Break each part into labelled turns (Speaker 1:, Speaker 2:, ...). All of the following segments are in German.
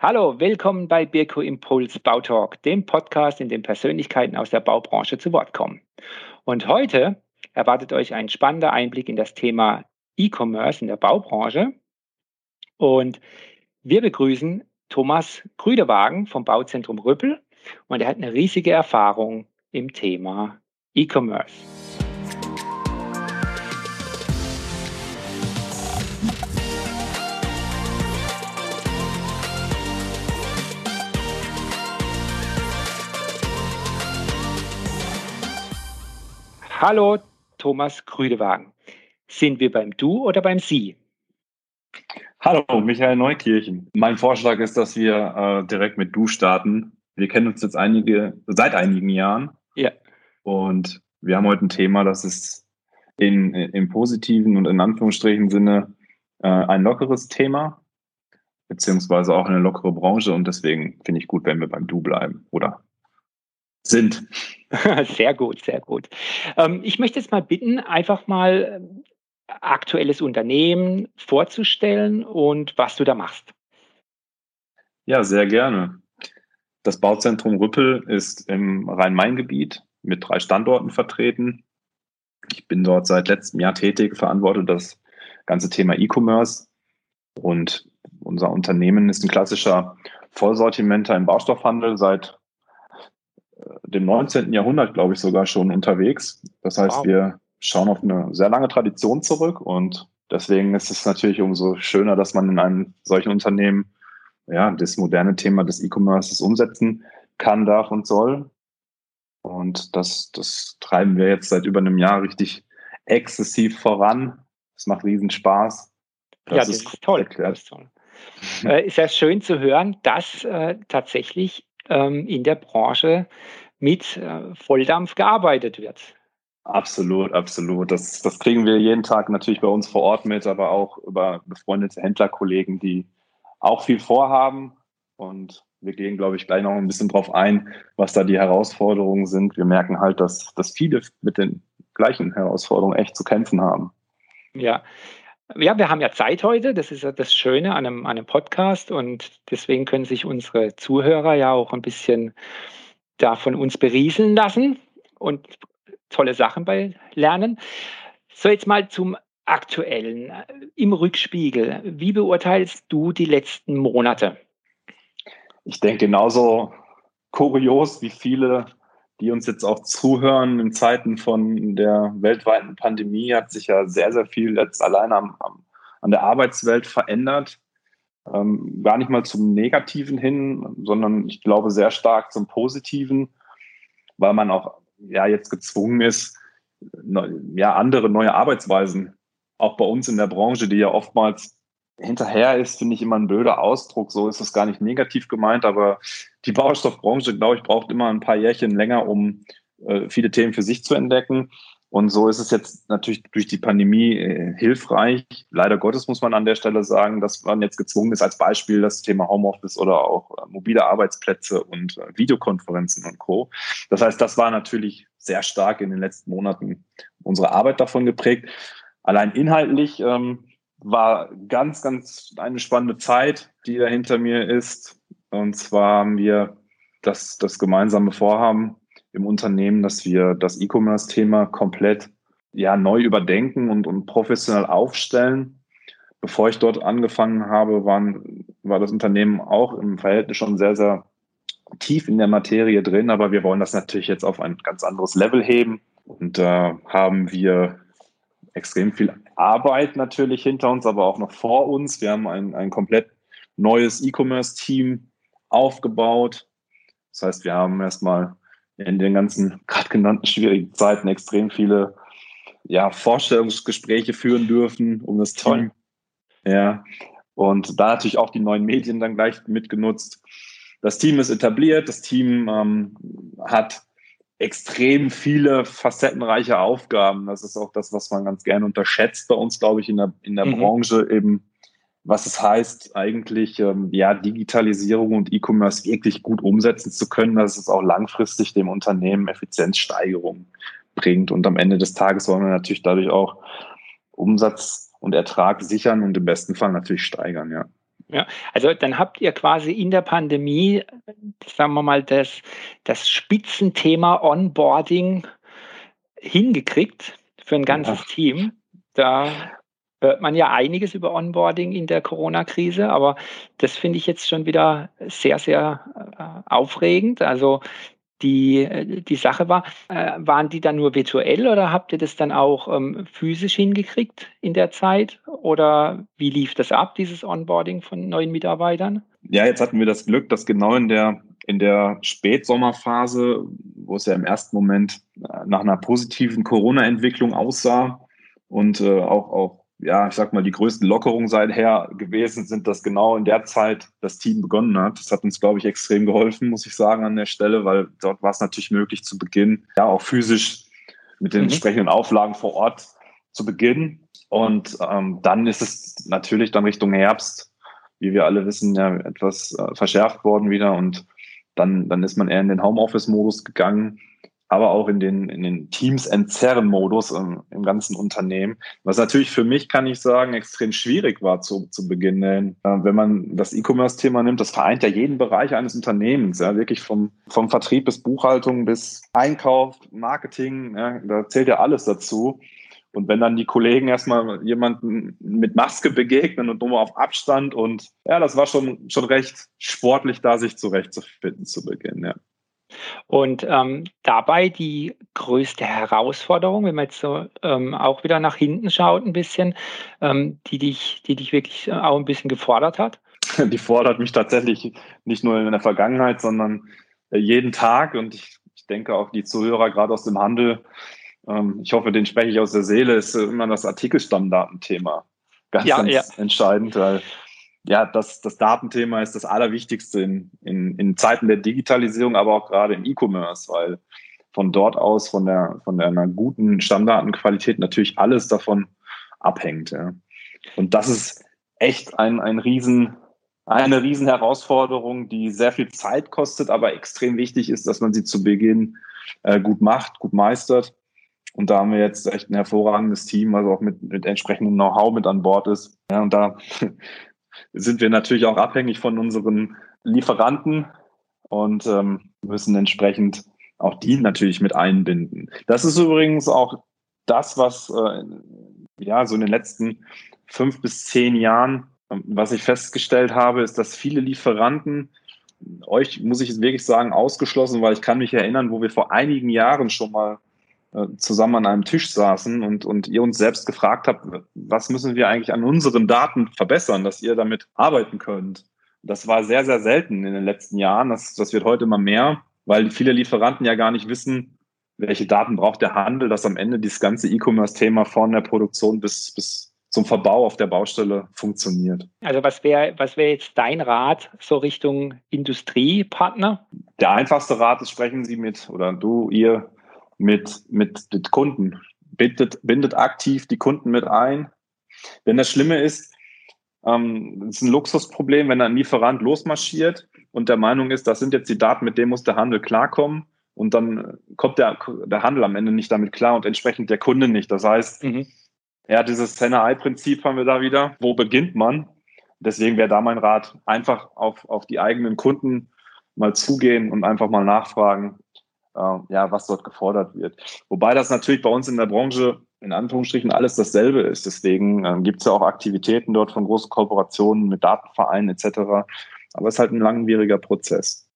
Speaker 1: Hallo, willkommen bei Birko Impuls Bautalk, dem Podcast, in dem Persönlichkeiten aus der Baubranche zu Wort kommen. Und heute erwartet euch ein spannender Einblick in das Thema E-Commerce in der Baubranche. Und wir begrüßen Thomas Grüdewagen vom Bauzentrum Rüppel und er hat eine riesige Erfahrung im Thema E-Commerce. Hallo, Thomas Grüdewagen. Sind wir beim Du oder beim Sie?
Speaker 2: Hallo, Michael Neukirchen. Mein Vorschlag ist, dass wir äh, direkt mit Du starten. Wir kennen uns jetzt einige, seit einigen Jahren.
Speaker 1: Ja.
Speaker 2: Und wir haben heute ein Thema, das ist in, im positiven und in Anführungsstrichen Sinne äh, ein lockeres Thema, beziehungsweise auch eine lockere Branche. Und deswegen finde ich gut, wenn wir beim Du bleiben oder sind.
Speaker 1: Sehr gut, sehr gut. Ähm, ich möchte jetzt mal bitten, einfach mal ähm, aktuelles Unternehmen vorzustellen und was du da machst.
Speaker 2: Ja, sehr gerne. Das Bauzentrum Rüppel ist im Rhein-Main-Gebiet mit drei Standorten vertreten. Ich bin dort seit letztem Jahr tätig, verantworte das ganze Thema E-Commerce und unser Unternehmen ist ein klassischer Vollsortimenter im Baustoffhandel seit dem 19. Jahrhundert, glaube ich, sogar schon unterwegs. Das heißt, wow. wir schauen auf eine sehr lange Tradition zurück und deswegen ist es natürlich umso schöner, dass man in einem solchen Unternehmen ja, das moderne Thema des E-Commerces umsetzen kann, darf und soll. Und das, das treiben wir jetzt seit über einem Jahr richtig exzessiv voran. Es macht riesen Spaß.
Speaker 1: Das ja, das ist, ist toll. Das ist toll. äh, ist ja schön zu hören, dass äh, tatsächlich in der Branche mit äh, Volldampf gearbeitet wird.
Speaker 2: Absolut, absolut. Das, das kriegen wir jeden Tag natürlich bei uns vor Ort mit, aber auch über befreundete Händlerkollegen, die auch viel vorhaben. Und wir gehen, glaube ich, gleich noch ein bisschen drauf ein, was da die Herausforderungen sind. Wir merken halt, dass, dass viele mit den gleichen Herausforderungen echt zu kämpfen haben.
Speaker 1: Ja, ja, wir haben ja Zeit heute. Das ist ja das Schöne an einem, an einem Podcast. Und deswegen können sich unsere Zuhörer ja auch ein bisschen da von uns berieseln lassen und tolle Sachen bei lernen. So, jetzt mal zum aktuellen. Im Rückspiegel. Wie beurteilst du die letzten Monate?
Speaker 2: Ich denke genauso kurios wie viele die uns jetzt auch zuhören in Zeiten von der weltweiten Pandemie, hat sich ja sehr, sehr viel jetzt allein am, am, an der Arbeitswelt verändert. Ähm, gar nicht mal zum Negativen hin, sondern ich glaube sehr stark zum Positiven, weil man auch ja jetzt gezwungen ist, ne, ja andere neue Arbeitsweisen auch bei uns in der Branche, die ja oftmals hinterher ist, finde ich immer ein blöder Ausdruck. So ist es gar nicht negativ gemeint, aber die Baustoffbranche, glaube ich, braucht immer ein paar Jährchen länger, um äh, viele Themen für sich zu entdecken. Und so ist es jetzt natürlich durch die Pandemie äh, hilfreich. Leider Gottes muss man an der Stelle sagen, dass man jetzt gezwungen ist, als Beispiel das Thema Homeoffice oder auch äh, mobile Arbeitsplätze und äh, Videokonferenzen und Co. Das heißt, das war natürlich sehr stark in den letzten Monaten unsere Arbeit davon geprägt. Allein inhaltlich ähm, war ganz, ganz eine spannende Zeit, die da hinter mir ist. Und zwar haben wir das, das gemeinsame Vorhaben im Unternehmen, dass wir das E-Commerce-Thema komplett ja, neu überdenken und, und professionell aufstellen. Bevor ich dort angefangen habe, waren, war das Unternehmen auch im Verhältnis schon sehr, sehr tief in der Materie drin, aber wir wollen das natürlich jetzt auf ein ganz anderes Level heben. Und da äh, haben wir extrem viel Arbeit natürlich hinter uns, aber auch noch vor uns. Wir haben ein, ein komplett neues E-Commerce-Team aufgebaut. Das heißt, wir haben erstmal in den ganzen gerade genannten schwierigen Zeiten extrem viele ja, Vorstellungsgespräche führen dürfen um das Team. Ja. Und da natürlich auch die neuen Medien dann gleich mitgenutzt. Das Team ist etabliert, das Team ähm, hat extrem viele facettenreiche Aufgaben. Das ist auch das, was man ganz gerne unterschätzt bei uns, glaube ich, in der, in der mhm. Branche eben, was es heißt, eigentlich ähm, ja Digitalisierung und E-Commerce wirklich gut umsetzen zu können, dass es auch langfristig dem Unternehmen Effizienzsteigerung bringt. Und am Ende des Tages wollen wir natürlich dadurch auch Umsatz und Ertrag sichern und im besten Fall natürlich steigern, ja.
Speaker 1: Ja, also dann habt ihr quasi in der Pandemie, sagen wir mal, das, das Spitzenthema Onboarding hingekriegt für ein ganzes ja. Team. Da hört man ja einiges über Onboarding in der Corona-Krise, aber das finde ich jetzt schon wieder sehr, sehr äh, aufregend. Also die, äh, die Sache war, äh, waren die dann nur virtuell oder habt ihr das dann auch ähm, physisch hingekriegt in der Zeit? Oder wie lief das ab, dieses Onboarding von neuen Mitarbeitern?
Speaker 2: Ja, jetzt hatten wir das Glück, dass genau in der, in der Spätsommerphase, wo es ja im ersten Moment äh, nach einer positiven Corona-Entwicklung aussah und äh, auch, auch ja, ich sag mal, die größten Lockerungen seither gewesen sind, dass genau in der Zeit das Team begonnen hat. Das hat uns, glaube ich, extrem geholfen, muss ich sagen, an der Stelle, weil dort war es natürlich möglich zu Beginn, ja, auch physisch mit den mhm. entsprechenden Auflagen vor Ort zu beginnen. Und ähm, dann ist es natürlich dann Richtung Herbst, wie wir alle wissen, ja etwas äh, verschärft worden wieder. Und dann, dann ist man eher in den Homeoffice-Modus gegangen aber auch in den, in den Teams entzerren Modus im, im, ganzen Unternehmen. Was natürlich für mich, kann ich sagen, extrem schwierig war zu, zu Beginn. Denn, äh, wenn man das E-Commerce-Thema nimmt, das vereint ja jeden Bereich eines Unternehmens, ja, wirklich vom, vom Vertrieb bis Buchhaltung bis Einkauf, Marketing, ja, da zählt ja alles dazu. Und wenn dann die Kollegen erstmal jemanden mit Maske begegnen und nur auf Abstand und ja, das war schon, schon recht sportlich, da sich zurechtzufinden zu Beginn, ja.
Speaker 1: Und ähm, dabei die größte Herausforderung, wenn man jetzt so ähm, auch wieder nach hinten schaut, ein bisschen, ähm, die, dich, die dich wirklich auch ein bisschen gefordert hat?
Speaker 2: Die fordert mich tatsächlich nicht nur in der Vergangenheit, sondern äh, jeden Tag. Und ich, ich denke auch die Zuhörer gerade aus dem Handel, ähm, ich hoffe, den spreche ich aus der Seele, ist immer das Artikelstammdatenthema. Ganz, ja, ganz ja. entscheidend, weil ja, das, das Datenthema ist das Allerwichtigste in, in, in Zeiten der Digitalisierung, aber auch gerade im E-Commerce, weil von dort aus, von der, von einer guten Stammdatenqualität natürlich alles davon abhängt. Ja. Und das ist echt ein, ein riesen, eine riesen Herausforderung, die sehr viel Zeit kostet, aber extrem wichtig ist, dass man sie zu Beginn äh, gut macht, gut meistert. Und da haben wir jetzt echt ein hervorragendes Team, was auch mit, mit entsprechendem Know-how mit an Bord ist. Ja, und da sind wir natürlich auch abhängig von unseren Lieferanten und ähm, müssen entsprechend auch die natürlich mit einbinden. Das ist übrigens auch das, was äh, ja so in den letzten fünf bis zehn Jahren, ähm, was ich festgestellt habe, ist, dass viele Lieferanten euch muss ich wirklich sagen ausgeschlossen, weil ich kann mich erinnern, wo wir vor einigen Jahren schon mal äh, zusammen an einem Tisch saßen und, und ihr uns selbst gefragt habt, was müssen wir eigentlich an unseren Daten verbessern, dass ihr damit arbeiten könnt. Das war sehr, sehr selten in den letzten Jahren. Das, das wird heute immer mehr, weil viele Lieferanten ja gar nicht wissen, welche Daten braucht der Handel, dass am Ende dieses ganze E-Commerce-Thema von der Produktion bis, bis zum Verbau auf der Baustelle funktioniert.
Speaker 1: Also was wäre was wäre jetzt dein Rat so Richtung Industriepartner?
Speaker 2: Der einfachste Rat ist, sprechen Sie mit oder du, ihr mit, mit den Kunden. Bindet, bindet aktiv die Kunden mit ein. Denn das Schlimme ist, ähm, es ist ein Luxusproblem, wenn ein Lieferant losmarschiert und der Meinung ist, das sind jetzt die Daten, mit denen muss der Handel klarkommen. Und dann kommt der, der Handel am Ende nicht damit klar und entsprechend der Kunde nicht. Das heißt, mhm. ja, dieses Henne-Ei-Prinzip haben wir da wieder. Wo beginnt man? Deswegen wäre da mein Rat, einfach auf, auf die eigenen Kunden mal zugehen und einfach mal nachfragen, ja, was dort gefordert wird. Wobei das natürlich bei uns in der Branche in Anführungsstrichen alles dasselbe ist. Deswegen äh, gibt es ja auch Aktivitäten dort von großen Kooperationen mit Datenvereinen etc. Aber es ist halt ein langwieriger Prozess.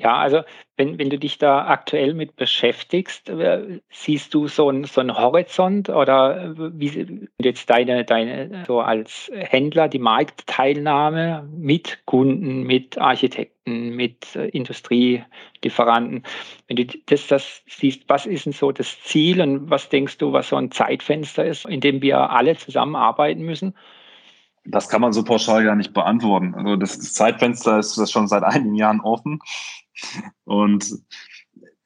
Speaker 1: Ja, also wenn, wenn du dich da aktuell mit beschäftigst, äh, siehst du so einen so Horizont oder wie jetzt deine, deine so als Händler die Marktteilnahme mit Kunden, mit Architekten, mit äh, Industrielieferanten, wenn du das, das siehst, was ist denn so das Ziel und was denkst du, was so ein Zeitfenster ist, in dem wir alle zusammenarbeiten müssen?
Speaker 2: Das kann man so pauschal gar nicht beantworten. Also das Zeitfenster ist das schon seit einigen Jahren offen. Und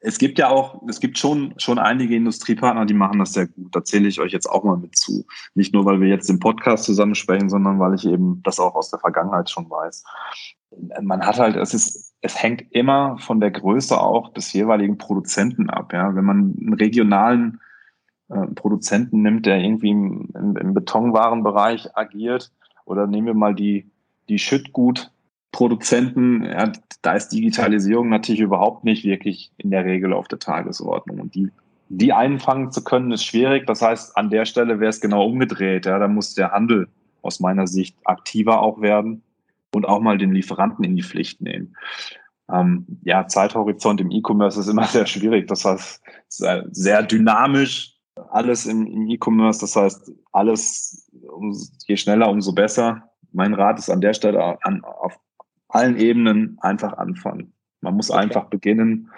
Speaker 2: es gibt ja auch, es gibt schon, schon einige Industriepartner, die machen das sehr gut. Da zähle ich euch jetzt auch mal mit zu. Nicht nur, weil wir jetzt im Podcast zusammen sprechen, sondern weil ich eben das auch aus der Vergangenheit schon weiß. Man hat halt, es ist, es hängt immer von der Größe auch des jeweiligen Produzenten ab. Ja, wenn man einen regionalen äh, Produzenten nimmt, der irgendwie im, im, im Betonwarenbereich agiert, oder nehmen wir mal die die Schüttgutproduzenten, ja, da ist Digitalisierung natürlich überhaupt nicht wirklich in der Regel auf der Tagesordnung. Und die, die einfangen zu können, ist schwierig. Das heißt, an der Stelle wäre es genau umgedreht. Ja, da muss der Handel aus meiner Sicht aktiver auch werden und auch mal den Lieferanten in die Pflicht nehmen. Ähm, ja, Zeithorizont im E-Commerce ist immer sehr schwierig. Das heißt, sehr dynamisch, alles im, im E-Commerce. Das heißt, alles, um, je schneller, umso besser. Mein Rat ist an der Stelle an, auf allen Ebenen einfach anfangen. Man muss okay. einfach beginnen,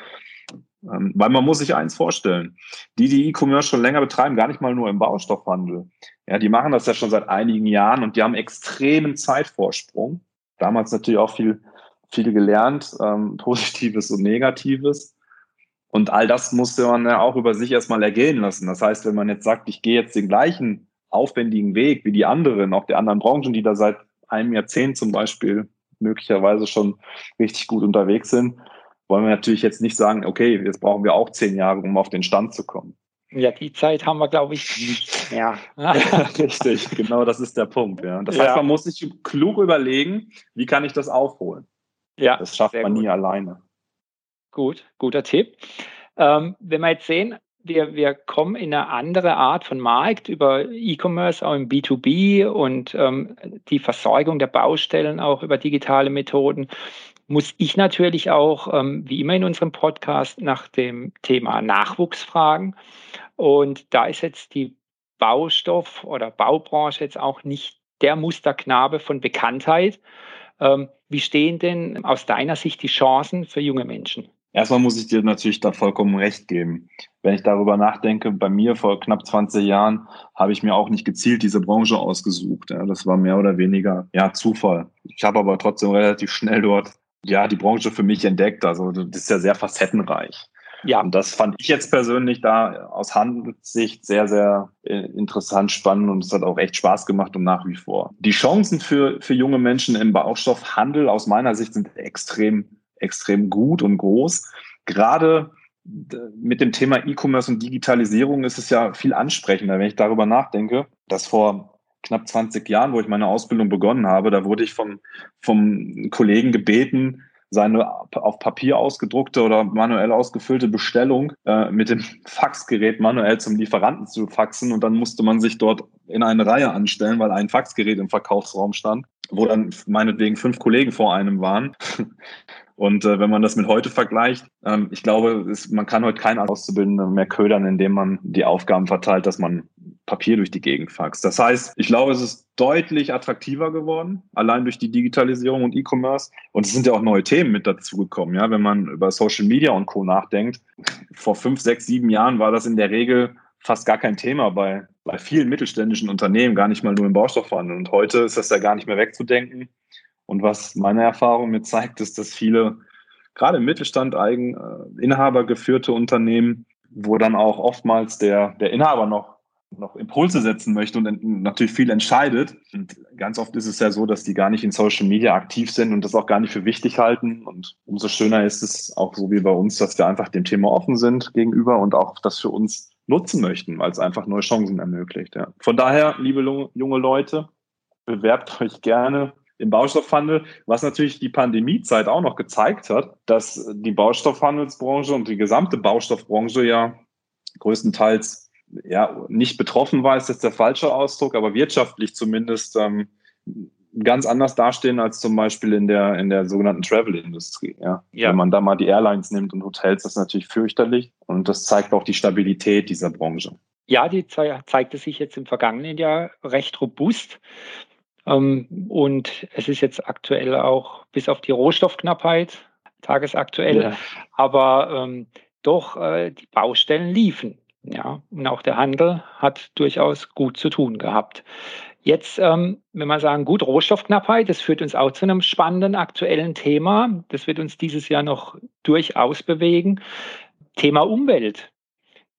Speaker 2: ähm, weil man muss sich eins vorstellen. Die, die E-Commerce schon länger betreiben, gar nicht mal nur im Baustoffhandel. Ja, die machen das ja schon seit einigen Jahren und die haben extremen Zeitvorsprung. Damals natürlich auch viel, viel gelernt, ähm, Positives und Negatives. Und all das musste man ja auch über sich erstmal ergehen lassen. Das heißt, wenn man jetzt sagt, ich gehe jetzt den gleichen aufwendigen Weg wie die anderen, auch der anderen Branchen, die da seit einem Jahrzehnt zum Beispiel möglicherweise schon richtig gut unterwegs sind, wollen wir natürlich jetzt nicht sagen, okay, jetzt brauchen wir auch zehn Jahre, um auf den Stand zu kommen.
Speaker 1: Ja, die Zeit haben wir, glaube ich, nicht mehr.
Speaker 2: richtig, genau das ist der Punkt. Ja. Das heißt, ja. man muss sich klug überlegen, wie kann ich das aufholen. Ja, das schafft man gut. nie alleine.
Speaker 1: Gut, guter Tipp. Ähm, wenn wir jetzt sehen, wir, wir kommen in eine andere Art von Markt über E-Commerce, auch im B2B und ähm, die Versorgung der Baustellen auch über digitale Methoden, muss ich natürlich auch, ähm, wie immer in unserem Podcast, nach dem Thema Nachwuchs fragen. Und da ist jetzt die Baustoff- oder Baubranche jetzt auch nicht der Musterknabe von Bekanntheit. Ähm, wie stehen denn aus deiner Sicht die Chancen für junge Menschen?
Speaker 2: Erstmal muss ich dir natürlich da vollkommen recht geben. Wenn ich darüber nachdenke, bei mir vor knapp 20 Jahren habe ich mir auch nicht gezielt diese Branche ausgesucht. Ja, das war mehr oder weniger ja, Zufall. Ich habe aber trotzdem relativ schnell dort ja die Branche für mich entdeckt. Also das ist ja sehr facettenreich. Ja. Und das fand ich jetzt persönlich da aus Handelssicht sehr, sehr äh, interessant, spannend und es hat auch echt Spaß gemacht und nach wie vor. Die Chancen für, für junge Menschen im Baustoffhandel aus meiner Sicht sind extrem extrem gut und groß. Gerade mit dem Thema E-Commerce und Digitalisierung ist es ja viel ansprechender, wenn ich darüber nachdenke, dass vor knapp 20 Jahren, wo ich meine Ausbildung begonnen habe, da wurde ich vom, vom Kollegen gebeten, seine auf Papier ausgedruckte oder manuell ausgefüllte Bestellung äh, mit dem Faxgerät manuell zum Lieferanten zu faxen und dann musste man sich dort in eine Reihe anstellen, weil ein Faxgerät im Verkaufsraum stand, wo dann meinetwegen fünf Kollegen vor einem waren. Und äh, wenn man das mit heute vergleicht, ähm, ich glaube, es, man kann heute keinen Auszubildenden mehr ködern, indem man die Aufgaben verteilt, dass man Papier durch die Gegend faxt. Das heißt, ich glaube, es ist deutlich attraktiver geworden, allein durch die Digitalisierung und E-Commerce. Und es sind ja auch neue Themen mit dazugekommen, ja, wenn man über Social Media und Co. nachdenkt. Vor fünf, sechs, sieben Jahren war das in der Regel fast gar kein Thema bei, bei vielen mittelständischen Unternehmen, gar nicht mal nur im Baustoffhandel. Und heute ist das ja gar nicht mehr wegzudenken. Und was meine Erfahrung mir zeigt, ist, dass viele, gerade im Mittelstand, eigen, äh, Inhaber geführte Unternehmen, wo dann auch oftmals der, der Inhaber noch, noch Impulse setzen möchte und natürlich viel entscheidet. Und ganz oft ist es ja so, dass die gar nicht in Social Media aktiv sind und das auch gar nicht für wichtig halten. Und umso schöner ist es auch so wie bei uns, dass wir einfach dem Thema offen sind gegenüber und auch das für uns nutzen möchten, weil es einfach neue Chancen ermöglicht. Ja. Von daher, liebe junge Leute, bewerbt euch gerne im Baustoffhandel, was natürlich die Pandemiezeit auch noch gezeigt hat, dass die Baustoffhandelsbranche und die gesamte Baustoffbranche ja größtenteils ja nicht betroffen war, ist jetzt der falsche Ausdruck, aber wirtschaftlich zumindest ähm, ganz anders dastehen als zum Beispiel in der in der sogenannten Travel-Industrie. Ja. ja. Wenn man da mal die Airlines nimmt und Hotels, das ist natürlich fürchterlich und das zeigt auch die Stabilität dieser Branche.
Speaker 1: Ja, die zeigte sich jetzt im vergangenen Jahr recht robust. Ähm, und es ist jetzt aktuell auch bis auf die Rohstoffknappheit tagesaktuell, ja. aber ähm, doch äh, die Baustellen liefen. Ja, und auch der Handel hat durchaus gut zu tun gehabt. Jetzt, ähm, wenn wir sagen, gut, Rohstoffknappheit, das führt uns auch zu einem spannenden aktuellen Thema. Das wird uns dieses Jahr noch durchaus bewegen. Thema Umwelt.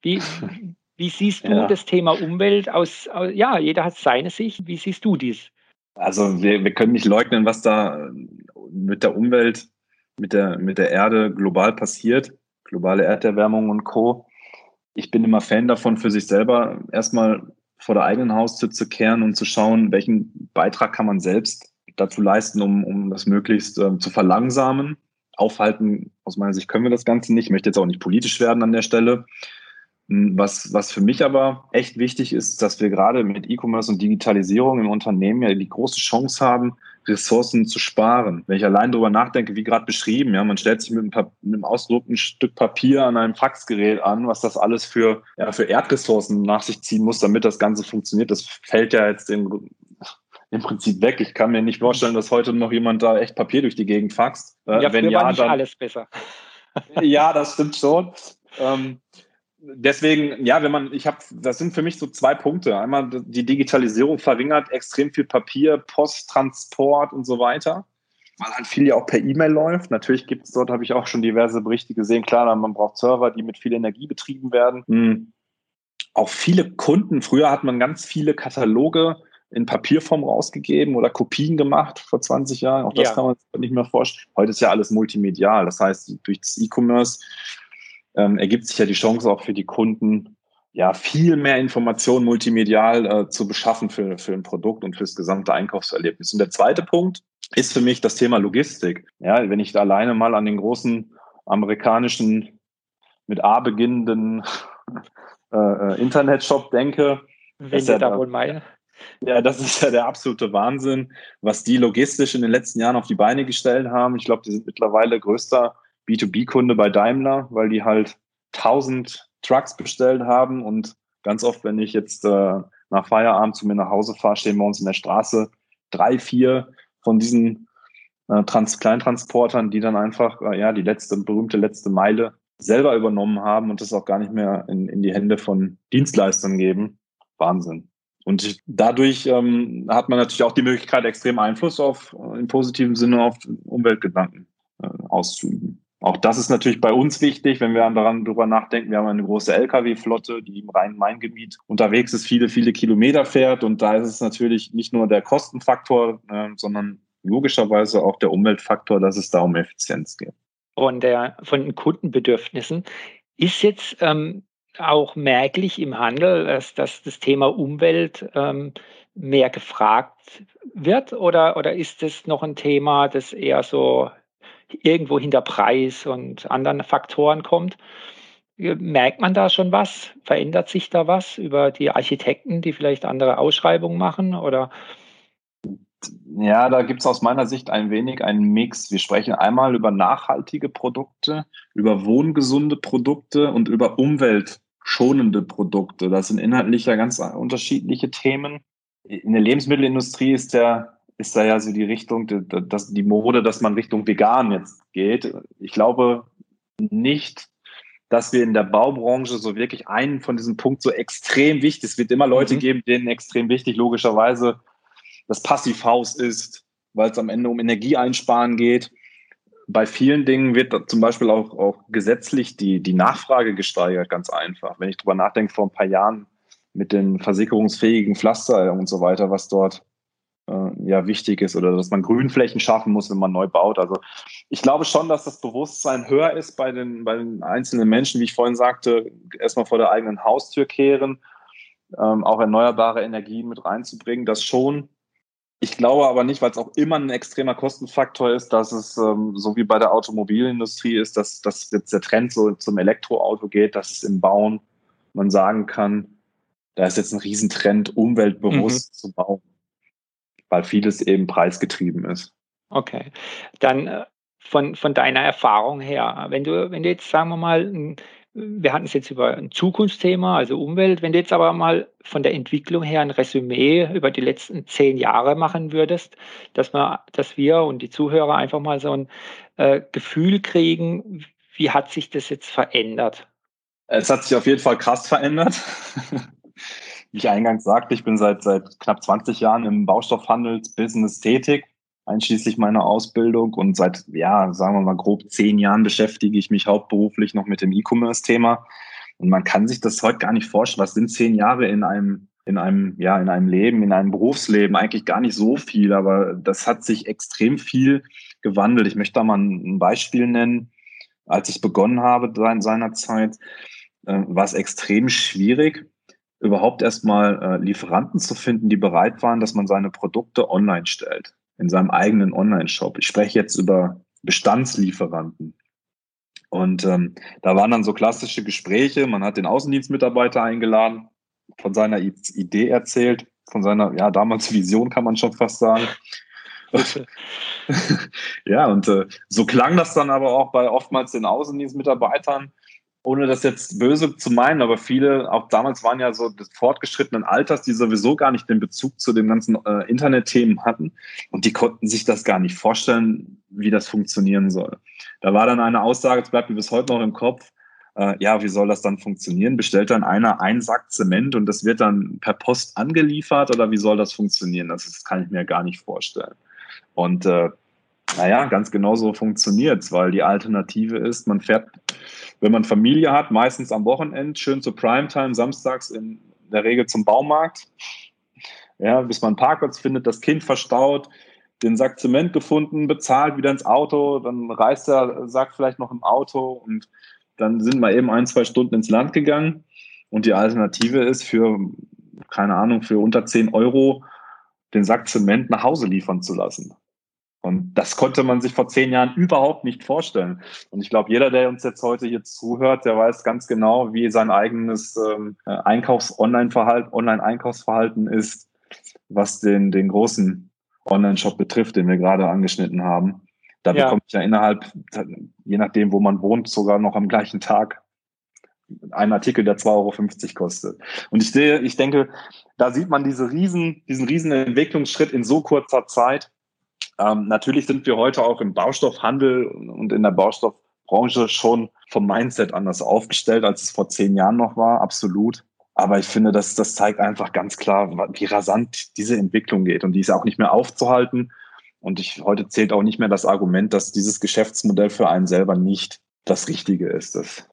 Speaker 1: Wie, wie siehst du ja. das Thema Umwelt aus, aus, ja, jeder hat seine Sicht. Wie siehst du dies?
Speaker 2: Also wir, wir können nicht leugnen, was da mit der Umwelt, mit der, mit der Erde global passiert, globale Erderwärmung und Co. Ich bin immer Fan davon, für sich selber erstmal vor der eigenen Haustür zu kehren und zu schauen, welchen Beitrag kann man selbst dazu leisten, um, um das möglichst äh, zu verlangsamen. Aufhalten, aus meiner Sicht können wir das Ganze nicht. Ich möchte jetzt auch nicht politisch werden an der Stelle. Was, was für mich aber echt wichtig ist, dass wir gerade mit E-Commerce und Digitalisierung im Unternehmen ja die große Chance haben, Ressourcen zu sparen. Wenn ich allein darüber nachdenke, wie gerade beschrieben, ja, man stellt sich mit einem, mit einem ausgedruckten Stück Papier an einem Faxgerät an, was das alles für, ja, für Erdressourcen nach sich ziehen muss, damit das Ganze funktioniert. Das fällt ja jetzt im, im Prinzip weg. Ich kann mir nicht vorstellen, dass heute noch jemand da echt Papier durch die Gegend faxt.
Speaker 1: Äh, ja, wenn ja, dann alles besser.
Speaker 2: ja, das stimmt schon. Ähm, deswegen, ja, wenn man, ich habe, das sind für mich so zwei Punkte. Einmal die Digitalisierung verringert extrem viel Papier, Post, Transport und so weiter, weil halt viel ja auch per E-Mail läuft. Natürlich gibt es dort, habe ich auch schon diverse Berichte gesehen, klar, man braucht Server, die mit viel Energie betrieben werden. Mhm. Auch viele Kunden, früher hat man ganz viele Kataloge in Papierform rausgegeben oder Kopien gemacht vor 20 Jahren. Auch das ja. kann man sich nicht mehr vorstellen. Heute ist ja alles multimedial. Das heißt, durch das E-Commerce ähm, ergibt sich ja die Chance auch für die Kunden, ja, viel mehr Informationen multimedial äh, zu beschaffen für, für ein Produkt und fürs gesamte Einkaufserlebnis. Und der zweite Punkt ist für mich das Thema Logistik. Ja, wenn ich da alleine mal an den großen amerikanischen mit A beginnenden äh, äh Internetshop denke,
Speaker 1: Wen ist ja da wohl meine?
Speaker 2: Ja, das ist ja der absolute Wahnsinn, was die logistisch in den letzten Jahren auf die Beine gestellt haben. Ich glaube, die sind mittlerweile größter B2B-Kunde bei Daimler, weil die halt 1000 Trucks bestellt haben und ganz oft, wenn ich jetzt äh, nach Feierabend zu mir nach Hause fahre, stehen bei uns in der Straße drei, vier von diesen äh, Trans Kleintransportern, die dann einfach äh, ja die letzte berühmte letzte Meile selber übernommen haben und das auch gar nicht mehr in, in die Hände von Dienstleistern geben. Wahnsinn. Und dadurch ähm, hat man natürlich auch die Möglichkeit, extrem Einfluss auf, äh, im positiven Sinne auf Umweltgedanken äh, auszuüben. Auch das ist natürlich bei uns wichtig, wenn wir daran drüber nachdenken. Wir haben eine große Lkw-Flotte, die im Rhein-Main-Gebiet unterwegs ist, viele, viele Kilometer fährt. Und da ist es natürlich nicht nur der Kostenfaktor, äh, sondern logischerweise auch der Umweltfaktor, dass es da um Effizienz geht.
Speaker 1: Von, der, von den Kundenbedürfnissen ist jetzt ähm, auch merklich im Handel, dass, dass das Thema Umwelt ähm, mehr gefragt wird? Oder, oder ist das noch ein Thema, das eher so irgendwo hinter Preis und anderen Faktoren kommt. Merkt man da schon was? Verändert sich da was über die Architekten, die vielleicht andere Ausschreibungen machen? Oder?
Speaker 2: Ja, da gibt es aus meiner Sicht ein wenig einen Mix. Wir sprechen einmal über nachhaltige Produkte, über wohngesunde Produkte und über umweltschonende Produkte. Das sind inhaltlich ja ganz unterschiedliche Themen. In der Lebensmittelindustrie ist der ist da ja so die Richtung, dass die Mode, dass man Richtung vegan jetzt geht. Ich glaube nicht, dass wir in der Baubranche so wirklich einen von diesem Punkt so extrem wichtig. Es wird immer Leute mhm. geben, denen extrem wichtig, logischerweise, das Passivhaus ist, weil es am Ende um Energieeinsparen geht. Bei vielen Dingen wird zum Beispiel auch, auch gesetzlich die, die Nachfrage gesteigert, ganz einfach. Wenn ich drüber nachdenke, vor ein paar Jahren mit den versickerungsfähigen Pflaster und so weiter, was dort ja wichtig ist oder dass man Grünflächen schaffen muss, wenn man neu baut. Also ich glaube schon, dass das Bewusstsein höher ist bei den, bei den einzelnen Menschen, wie ich vorhin sagte, erstmal vor der eigenen Haustür kehren, ähm, auch erneuerbare Energien mit reinzubringen, das schon. Ich glaube aber nicht, weil es auch immer ein extremer Kostenfaktor ist, dass es ähm, so wie bei der Automobilindustrie ist, dass, dass jetzt der Trend so zum Elektroauto geht, dass es im Bauen man sagen kann, da ist jetzt ein Riesentrend, umweltbewusst mhm. zu bauen weil vieles eben preisgetrieben ist.
Speaker 1: Okay, dann äh, von, von deiner Erfahrung her, wenn du, wenn du jetzt, sagen wir mal, wir hatten es jetzt über ein Zukunftsthema, also Umwelt, wenn du jetzt aber mal von der Entwicklung her ein Resümee über die letzten zehn Jahre machen würdest, dass, wir, dass wir und die Zuhörer einfach mal so ein äh, Gefühl kriegen, wie hat sich das jetzt verändert?
Speaker 2: Es hat sich auf jeden Fall krass verändert. Wie ich eingangs sagte, ich bin seit, seit knapp 20 Jahren im Baustoffhandelsbusiness tätig, einschließlich meiner Ausbildung und seit, ja, sagen wir mal grob zehn Jahren beschäftige ich mich hauptberuflich noch mit dem E-Commerce-Thema. Und man kann sich das heute gar nicht vorstellen. Was sind zehn Jahre in einem, in einem, ja, in einem Leben, in einem Berufsleben? Eigentlich gar nicht so viel, aber das hat sich extrem viel gewandelt. Ich möchte da mal ein Beispiel nennen. Als ich begonnen habe seinerzeit, äh, war es extrem schwierig, überhaupt erstmal äh, Lieferanten zu finden, die bereit waren, dass man seine Produkte online stellt. in seinem eigenen Online-Shop. Ich spreche jetzt über Bestandslieferanten. Und ähm, da waren dann so klassische Gespräche. Man hat den Außendienstmitarbeiter eingeladen, von seiner Idee erzählt, von seiner, ja, damals Vision kann man schon fast sagen. ja, und äh, so klang das dann aber auch bei oftmals den Außendienstmitarbeitern, ohne das jetzt böse zu meinen, aber viele, auch damals waren ja so des fortgeschrittenen Alters, die sowieso gar nicht den Bezug zu den ganzen äh, Internetthemen hatten und die konnten sich das gar nicht vorstellen, wie das funktionieren soll. Da war dann eine Aussage, das bleibt mir bis heute noch im Kopf, äh, ja, wie soll das dann funktionieren? Bestellt dann einer einen Sack Zement und das wird dann per Post angeliefert oder wie soll das funktionieren? Das, das kann ich mir gar nicht vorstellen. Und äh, naja, ganz genau so funktioniert es, weil die Alternative ist, man fährt, wenn man Familie hat, meistens am Wochenende, schön zur Primetime, samstags in der Regel zum Baumarkt, ja, bis man einen Parkplatz findet, das Kind verstaut, den Sack Zement gefunden, bezahlt, wieder ins Auto, dann reist der Sack vielleicht noch im Auto und dann sind wir eben ein, zwei Stunden ins Land gegangen. Und die Alternative ist für, keine Ahnung, für unter 10 Euro den Sack Zement nach Hause liefern zu lassen. Und das konnte man sich vor zehn Jahren überhaupt nicht vorstellen. Und ich glaube, jeder, der uns jetzt heute hier zuhört, der weiß ganz genau, wie sein eigenes ähm, Einkaufs-Online-Verhalten, Online-Einkaufsverhalten ist, was den, den großen Online-Shop betrifft, den wir gerade angeschnitten haben. Da ja. bekommt ja innerhalb, je nachdem, wo man wohnt, sogar noch am gleichen Tag einen Artikel, der 2,50 Euro kostet. Und ich sehe, ich denke, da sieht man diese riesen, diesen riesen Entwicklungsschritt in so kurzer Zeit. Ähm, natürlich sind wir heute auch im Baustoffhandel und in der Baustoffbranche schon vom Mindset anders aufgestellt, als es vor zehn Jahren noch war, absolut. Aber ich finde, das, das zeigt einfach ganz klar, wie rasant diese Entwicklung geht. Und die ist auch nicht mehr aufzuhalten. Und ich, heute zählt auch nicht mehr das Argument, dass dieses Geschäftsmodell für einen selber nicht das Richtige ist. Das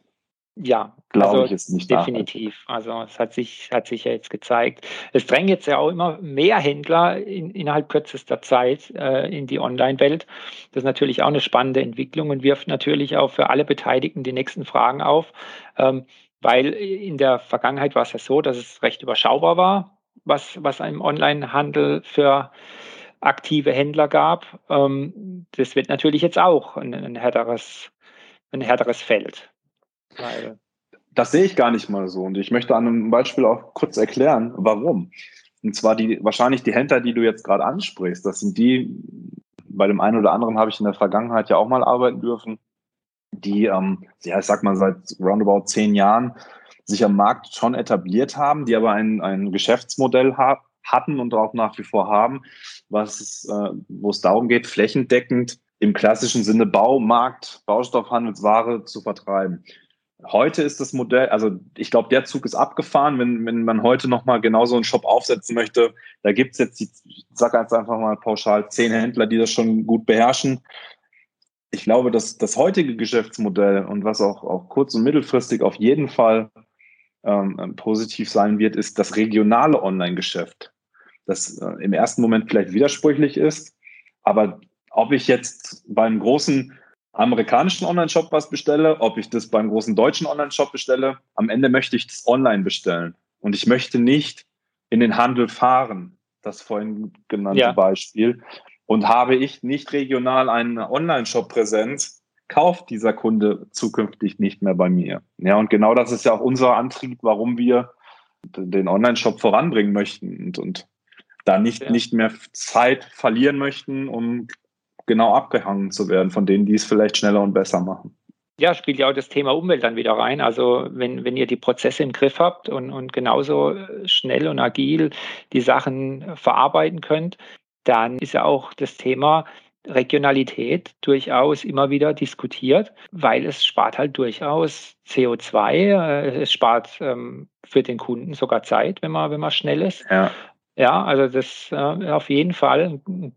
Speaker 1: ja, glaube also ich ist nicht definitiv. Da. Also es hat sich, hat sich ja jetzt gezeigt. Es drängen jetzt ja auch immer mehr Händler in, innerhalb kürzester Zeit äh, in die Online-Welt. Das ist natürlich auch eine spannende Entwicklung und wirft natürlich auch für alle Beteiligten die nächsten Fragen auf. Ähm, weil in der Vergangenheit war es ja so, dass es recht überschaubar war, was, was im Online-Handel für aktive Händler gab. Ähm, das wird natürlich jetzt auch ein, ein, härteres, ein härteres Feld.
Speaker 2: Weil das sehe ich gar nicht mal so. Und ich möchte an einem Beispiel auch kurz erklären, warum. Und zwar die, wahrscheinlich die Händler, die du jetzt gerade ansprichst, das sind die, bei dem einen oder anderen habe ich in der Vergangenheit ja auch mal arbeiten dürfen, die, ähm, ja, ich sag mal, seit roundabout zehn Jahren sich am Markt schon etabliert haben, die aber ein, ein Geschäftsmodell haben, hatten und auch nach wie vor haben, was, äh, wo es darum geht, flächendeckend im klassischen Sinne Baumarkt, Baustoffhandelsware zu vertreiben. Heute ist das Modell, also ich glaube, der Zug ist abgefahren. Wenn, wenn man heute nochmal genauso einen Shop aufsetzen möchte, da gibt es jetzt, die, ich sage jetzt einfach mal pauschal, zehn Händler, die das schon gut beherrschen. Ich glaube, dass das heutige Geschäftsmodell und was auch, auch kurz- und mittelfristig auf jeden Fall ähm, positiv sein wird, ist das regionale Online-Geschäft das äh, im ersten Moment vielleicht widersprüchlich ist. Aber ob ich jetzt beim großen amerikanischen Online-Shop was bestelle, ob ich das beim großen deutschen Online-Shop bestelle, am Ende möchte ich das online bestellen. Und ich möchte nicht in den Handel fahren, das vorhin genannte ja. Beispiel. Und habe ich nicht regional eine Online-Shop-Präsenz, kauft dieser Kunde zukünftig nicht mehr bei mir. Ja, und genau das ist ja auch unser Antrieb, warum wir den Online-Shop voranbringen möchten und, und da nicht, ja. nicht mehr Zeit verlieren möchten, um genau abgehangen zu werden von denen, die es vielleicht schneller und besser machen.
Speaker 1: Ja, spielt ja auch das Thema Umwelt dann wieder rein. Also wenn, wenn ihr die Prozesse im Griff habt und, und genauso schnell und agil die Sachen verarbeiten könnt, dann ist ja auch das Thema Regionalität durchaus immer wieder diskutiert, weil es spart halt durchaus CO2, äh, es spart ähm, für den Kunden sogar Zeit, wenn man, wenn man schnell ist. Ja. Ja, also das äh, auf jeden Fall ein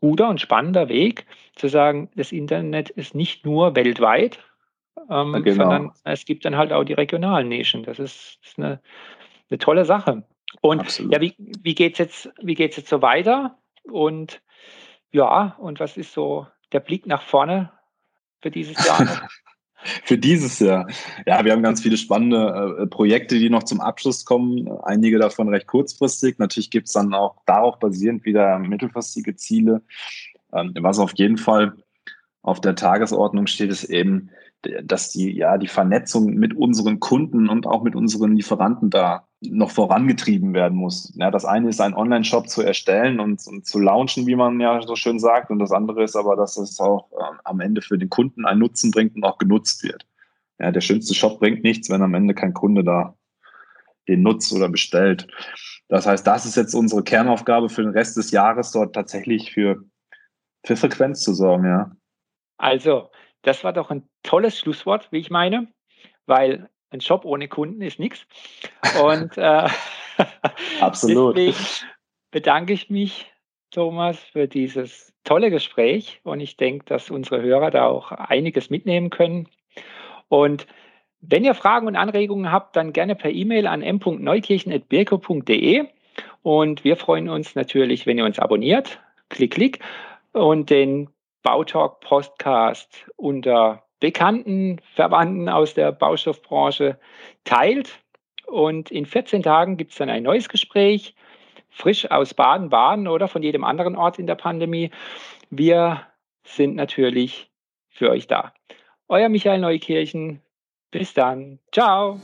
Speaker 1: guter und spannender Weg, zu sagen, das Internet ist nicht nur weltweit, ähm, genau. sondern es gibt dann halt auch die regionalen Nischen. Das ist, ist eine, eine, tolle Sache. Und Absolut. ja, wie, wie geht es jetzt, jetzt so weiter? Und ja, und was ist so der Blick nach vorne für dieses Jahr?
Speaker 2: Für dieses Jahr. Ja, wir haben ganz viele spannende äh, Projekte, die noch zum Abschluss kommen. Einige davon recht kurzfristig. Natürlich gibt es dann auch darauf basierend wieder mittelfristige Ziele. Ähm, was auf jeden Fall auf der Tagesordnung steht, ist eben, dass die, ja, die Vernetzung mit unseren Kunden und auch mit unseren Lieferanten da noch vorangetrieben werden muss. Ja, das eine ist, einen Online-Shop zu erstellen und, und, zu launchen, wie man ja so schön sagt. Und das andere ist aber, dass es auch äh, am Ende für den Kunden einen Nutzen bringt und auch genutzt wird. Ja, der schönste Shop bringt nichts, wenn am Ende kein Kunde da den nutzt oder bestellt. Das heißt, das ist jetzt unsere Kernaufgabe für den Rest des Jahres, dort tatsächlich für, für Frequenz zu sorgen, ja.
Speaker 1: Also, das war doch ein tolles Schlusswort, wie ich meine, weil ein Shop ohne Kunden ist nichts. Und äh,
Speaker 2: Absolut.
Speaker 1: deswegen bedanke ich mich, Thomas, für dieses tolle Gespräch. Und ich denke, dass unsere Hörer da auch einiges mitnehmen können. Und wenn ihr Fragen und Anregungen habt, dann gerne per E-Mail an m.neukirchen.birko.de. Und wir freuen uns natürlich, wenn ihr uns abonniert. Klick, klick. Und den Bautalk Podcast unter Bekannten, Verwandten aus der Baustoffbranche teilt. Und in 14 Tagen gibt es dann ein neues Gespräch, frisch aus Baden-Baden oder von jedem anderen Ort in der Pandemie. Wir sind natürlich für euch da. Euer Michael Neukirchen. Bis dann. Ciao.